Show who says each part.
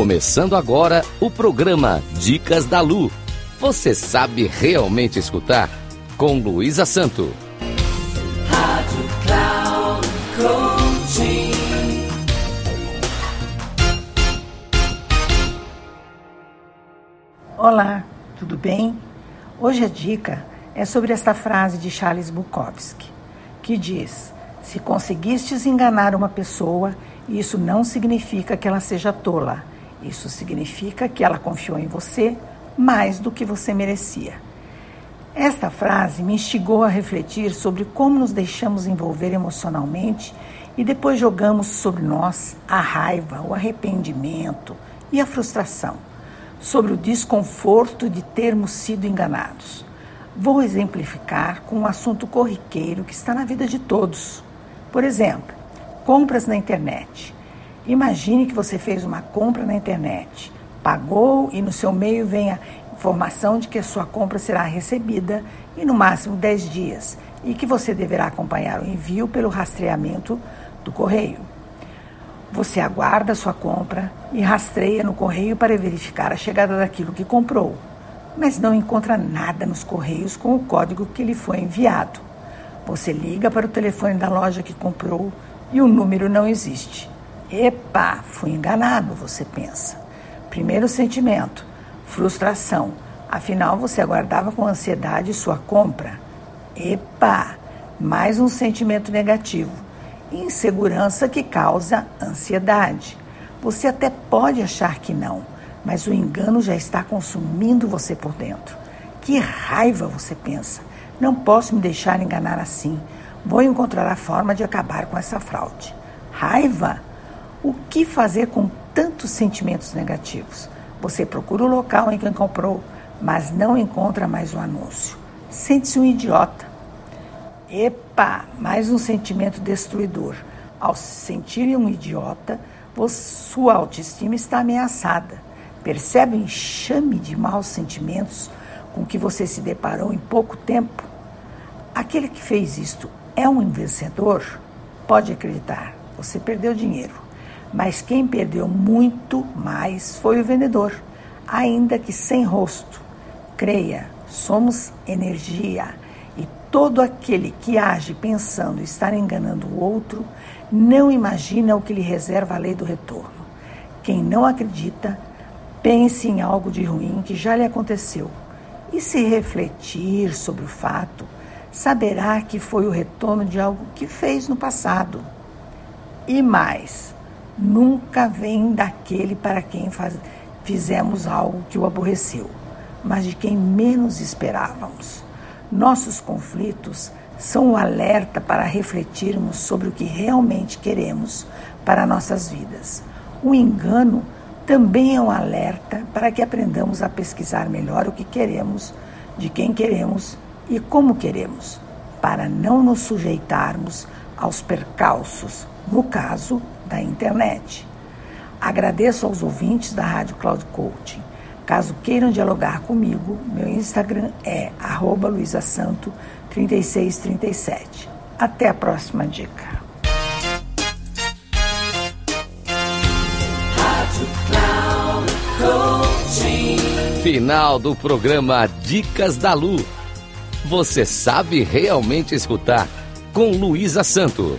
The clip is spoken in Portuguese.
Speaker 1: Começando agora o programa Dicas da Lu. Você sabe realmente escutar? Com Luísa Santo.
Speaker 2: Rádio Cloud Coaching.
Speaker 3: Olá, tudo bem? Hoje a dica é sobre esta frase de Charles Bukowski, que diz: Se conseguistes enganar uma pessoa, isso não significa que ela seja tola. Isso significa que ela confiou em você mais do que você merecia. Esta frase me instigou a refletir sobre como nos deixamos envolver emocionalmente e depois jogamos sobre nós a raiva, o arrependimento e a frustração, sobre o desconforto de termos sido enganados. Vou exemplificar com um assunto corriqueiro que está na vida de todos. Por exemplo, compras na internet. Imagine que você fez uma compra na internet, pagou e no seu meio vem a informação de que a sua compra será recebida em no máximo 10 dias e que você deverá acompanhar o envio pelo rastreamento do correio. Você aguarda a sua compra e rastreia no correio para verificar a chegada daquilo que comprou, mas não encontra nada nos correios com o código que lhe foi enviado. Você liga para o telefone da loja que comprou e o número não existe. Epa, fui enganado, você pensa. Primeiro sentimento, frustração. Afinal, você aguardava com ansiedade sua compra. Epa, mais um sentimento negativo. Insegurança que causa ansiedade. Você até pode achar que não, mas o engano já está consumindo você por dentro. Que raiva, você pensa. Não posso me deixar enganar assim. Vou encontrar a forma de acabar com essa fraude. Raiva? O que fazer com tantos sentimentos negativos? Você procura o local em que comprou, mas não encontra mais o anúncio. Sente-se um idiota. Epa, mais um sentimento destruidor. Ao se sentir um idiota, sua autoestima está ameaçada. Percebe o enxame de maus sentimentos com que você se deparou em pouco tempo? Aquele que fez isto é um vencedor? Pode acreditar, você perdeu dinheiro. Mas quem perdeu muito mais foi o vendedor, ainda que sem rosto. Creia, somos energia e todo aquele que age pensando estar enganando o outro não imagina o que lhe reserva a lei do retorno. Quem não acredita, pense em algo de ruim que já lhe aconteceu e se refletir sobre o fato, saberá que foi o retorno de algo que fez no passado. E mais, nunca vem daquele para quem faz, fizemos algo que o aborreceu, mas de quem menos esperávamos. Nossos conflitos são o alerta para refletirmos sobre o que realmente queremos para nossas vidas. O engano também é um alerta para que aprendamos a pesquisar melhor o que queremos, de quem queremos e como queremos, para não nos sujeitarmos aos percalços, no caso da internet. Agradeço aos ouvintes da Rádio Cloud Coaching. Caso queiram dialogar comigo, meu Instagram é luisasanto3637. Até a próxima dica.
Speaker 1: Final do programa Dicas da Lu. Você sabe realmente escutar com Luísa Santo.